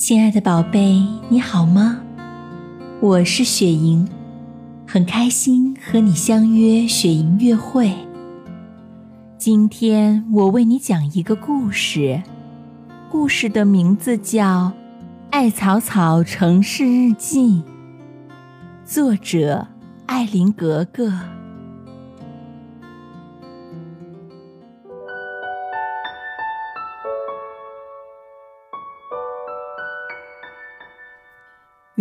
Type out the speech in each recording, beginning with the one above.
亲爱的宝贝，你好吗？我是雪莹，很开心和你相约雪莹约会。今天我为你讲一个故事，故事的名字叫《艾草草城市日记》，作者艾琳格格。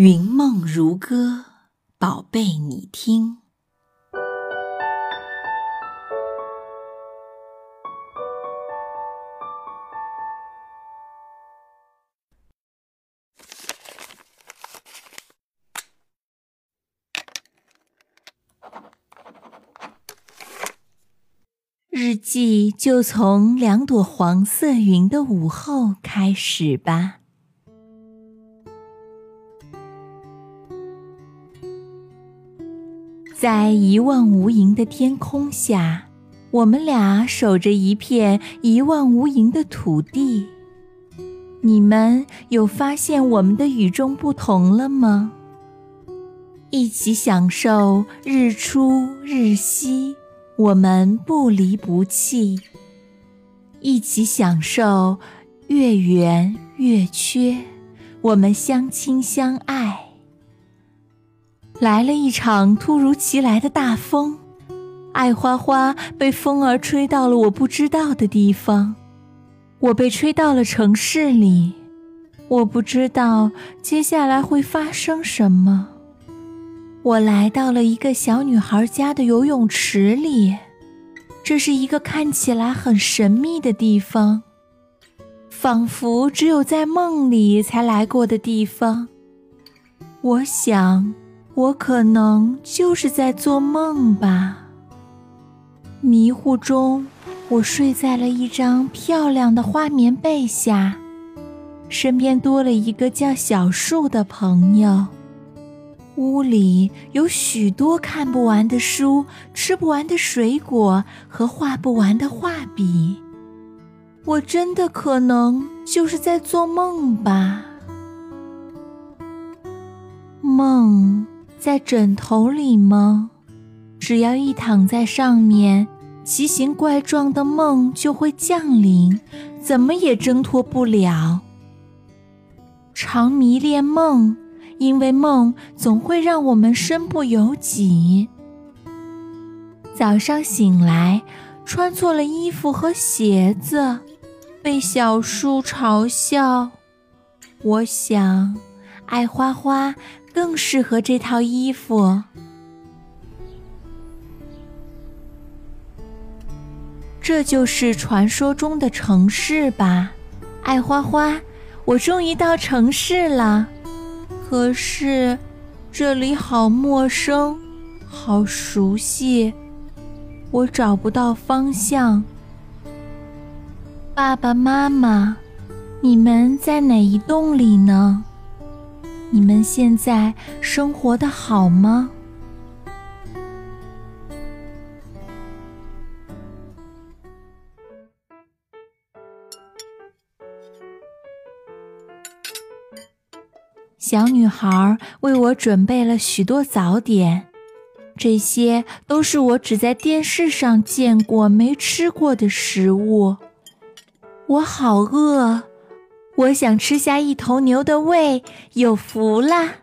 云梦如歌，宝贝，你听。日记就从两朵黄色云的午后开始吧。在一望无垠的天空下，我们俩守着一片一望无垠的土地。你们有发现我们的与众不同了吗？一起享受日出日息，我们不离不弃；一起享受月圆月缺，我们相亲相爱。来了一场突如其来的大风，爱花花被风儿吹到了我不知道的地方，我被吹到了城市里，我不知道接下来会发生什么。我来到了一个小女孩家的游泳池里，这是一个看起来很神秘的地方，仿佛只有在梦里才来过的地方。我想。我可能就是在做梦吧。迷糊中，我睡在了一张漂亮的花棉被下，身边多了一个叫小树的朋友。屋里有许多看不完的书、吃不完的水果和画不完的画笔。我真的可能就是在做梦吧？梦。在枕头里吗？只要一躺在上面，奇形怪状的梦就会降临，怎么也挣脱不了。常迷恋梦，因为梦总会让我们身不由己。早上醒来，穿错了衣服和鞋子，被小树嘲笑。我想，爱花花。更适合这套衣服。这就是传说中的城市吧，爱花花。我终于到城市了，可是这里好陌生，好熟悉，我找不到方向。爸爸妈妈，你们在哪一栋里呢？你们现在生活的好吗？小女孩为我准备了许多早点，这些都是我只在电视上见过、没吃过的食物。我好饿。我想吃下一头牛的胃，有福啦！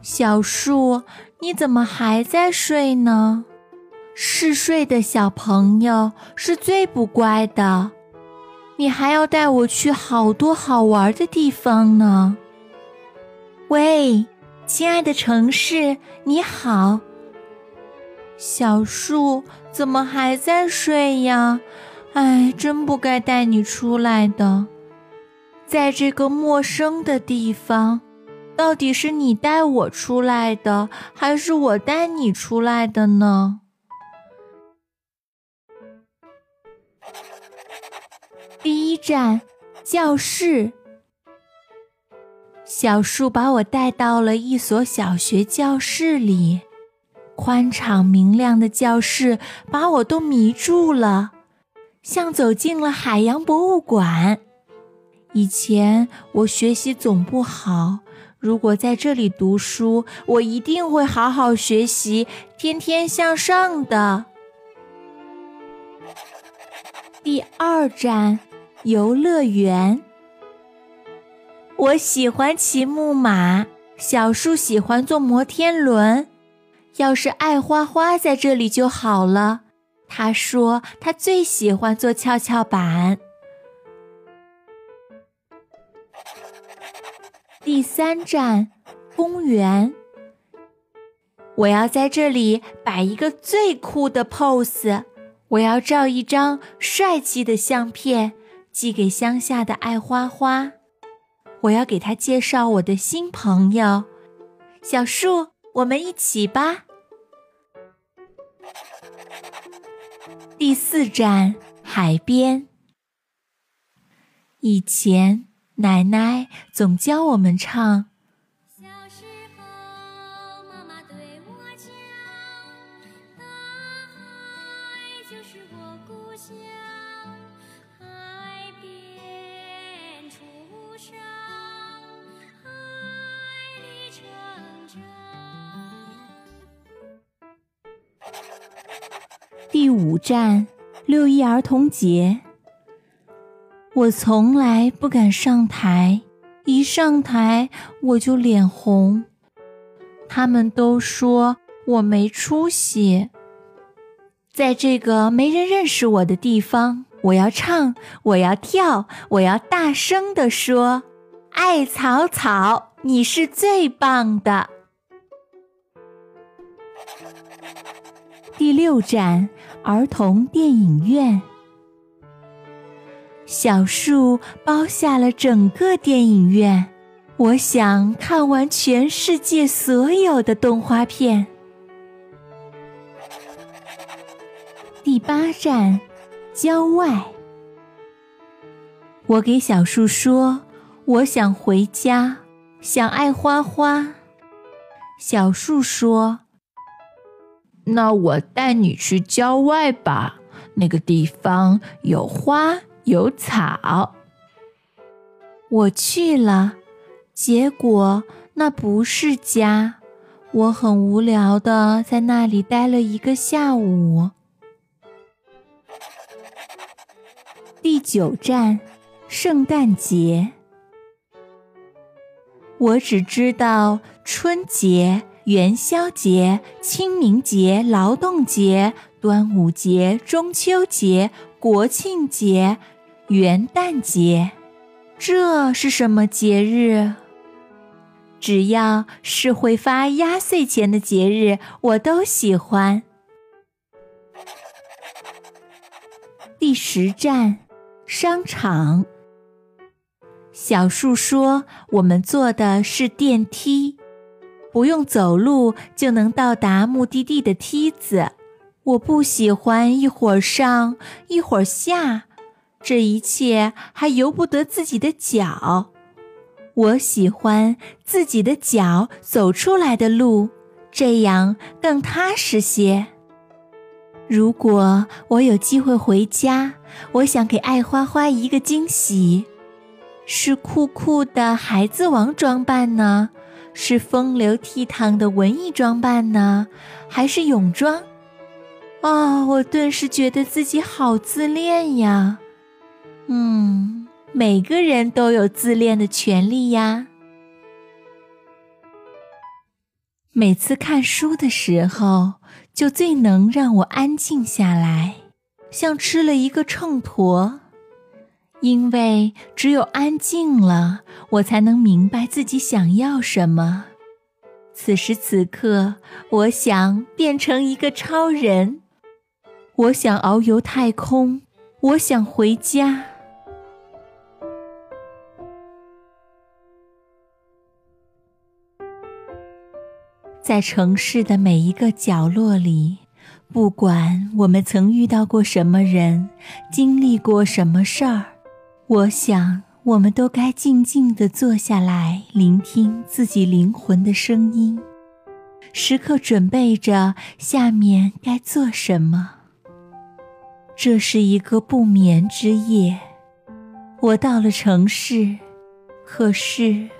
小树，你怎么还在睡呢？嗜睡的小朋友是最不乖的。你还要带我去好多好玩的地方呢。喂，亲爱的城市，你好。小树怎么还在睡呀？哎，真不该带你出来的，在这个陌生的地方，到底是你带我出来的，还是我带你出来的呢？第一站，教室。小树把我带到了一所小学教室里，宽敞明亮的教室把我都迷住了。像走进了海洋博物馆。以前我学习总不好，如果在这里读书，我一定会好好学习，天天向上的。第二站，游乐园。我喜欢骑木马，小树喜欢坐摩天轮。要是爱花花在这里就好了。他说他最喜欢坐跷跷板。第三站，公园。我要在这里摆一个最酷的 pose。我要照一张帅气的相片，寄给乡下的爱花花。我要给他介绍我的新朋友，小树。我们一起吧。第四站，海边。以前奶奶总教我们唱。小时候，妈妈对我讲，大海就是我故乡，海边出生，第五站，六一儿童节。我从来不敢上台，一上台我就脸红。他们都说我没出息。在这个没人认识我的地方，我要唱，我要跳，我要大声地说：“艾草草，你是最棒的。”第六站，儿童电影院。小树包下了整个电影院，我想看完全世界所有的动画片。第八站，郊外。我给小树说：“我想回家，想爱花花。”小树说。那我带你去郊外吧，那个地方有花有草。我去了，结果那不是家，我很无聊的在那里待了一个下午。第九站，圣诞节。我只知道春节。元宵节、清明节、劳动节、端午节、中秋节、国庆节、元旦节，这是什么节日？只要是会发压岁钱的节日，我都喜欢。第十站，商场。小树说：“我们坐的是电梯。”不用走路就能到达目的地的梯子，我不喜欢一会儿上一会儿下，这一切还由不得自己的脚。我喜欢自己的脚走出来的路，这样更踏实些。如果我有机会回家，我想给爱花花一个惊喜，是酷酷的孩子王装扮呢。是风流倜傥的文艺装扮呢，还是泳装？哦，我顿时觉得自己好自恋呀！嗯，每个人都有自恋的权利呀。每次看书的时候，就最能让我安静下来，像吃了一个秤砣。因为只有安静了，我才能明白自己想要什么。此时此刻，我想变成一个超人，我想遨游太空，我想回家。在城市的每一个角落里，不管我们曾遇到过什么人，经历过什么事儿。我想，我们都该静静地坐下来，聆听自己灵魂的声音，时刻准备着下面该做什么。这是一个不眠之夜。我到了城市，可是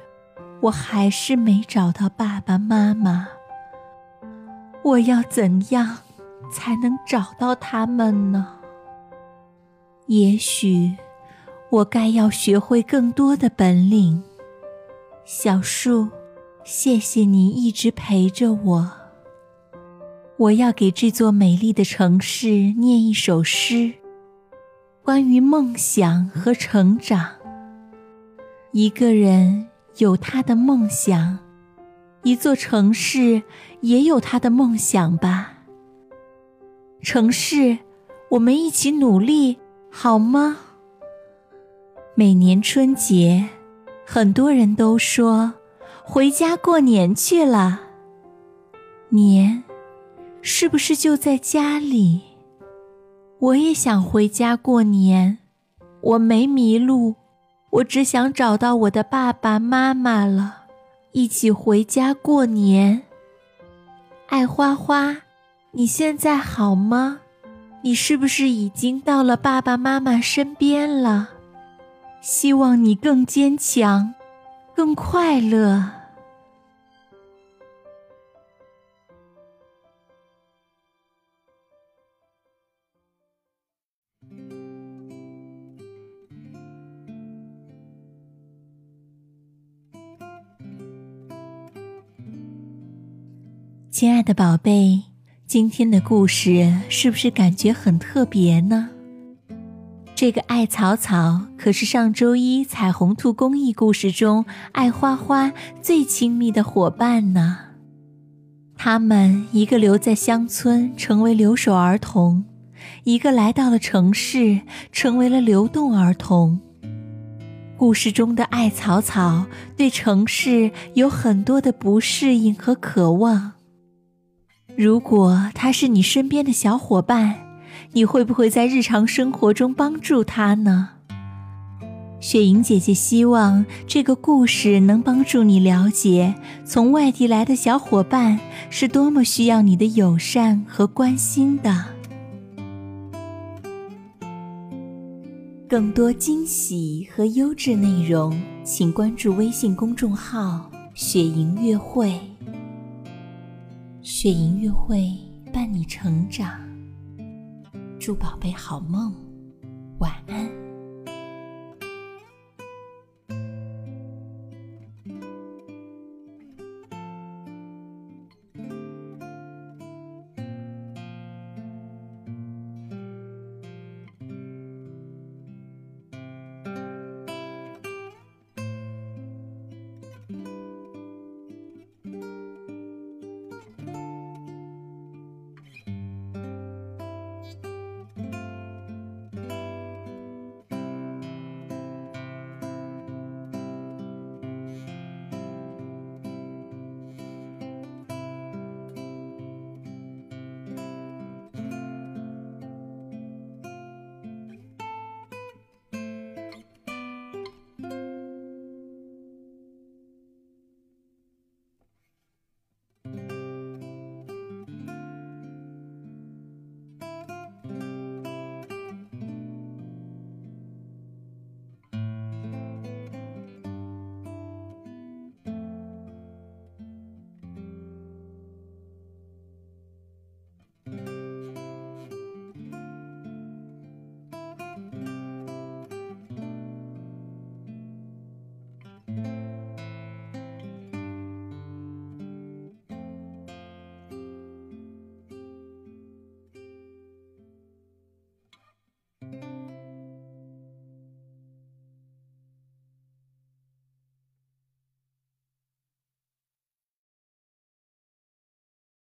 我还是没找到爸爸妈妈。我要怎样才能找到他们呢？也许我该要学会更多的本领。小树，谢谢你一直陪着我。我要给这座美丽的城市念一首诗，关于梦想和成长。一个人有他的梦想，一座城市也有他的梦想吧。城市，我们一起努力，好吗？每年春节。很多人都说回家过年去了。年，是不是就在家里？我也想回家过年。我没迷路，我只想找到我的爸爸妈妈了，一起回家过年。爱花花，你现在好吗？你是不是已经到了爸爸妈妈身边了？希望你更坚强，更快乐。亲爱的宝贝，今天的故事是不是感觉很特别呢？这个艾草草可是上周一彩虹兔公益故事中爱花花最亲密的伙伴呢。他们一个留在乡村，成为留守儿童；一个来到了城市，成为了流动儿童。故事中的艾草草对城市有很多的不适应和渴望。如果他是你身边的小伙伴。你会不会在日常生活中帮助他呢？雪莹姐姐希望这个故事能帮助你了解，从外地来的小伙伴是多么需要你的友善和关心的。更多惊喜和优质内容，请关注微信公众号“雪莹月会”。雪莹月会伴你成长。祝宝贝好梦晚安。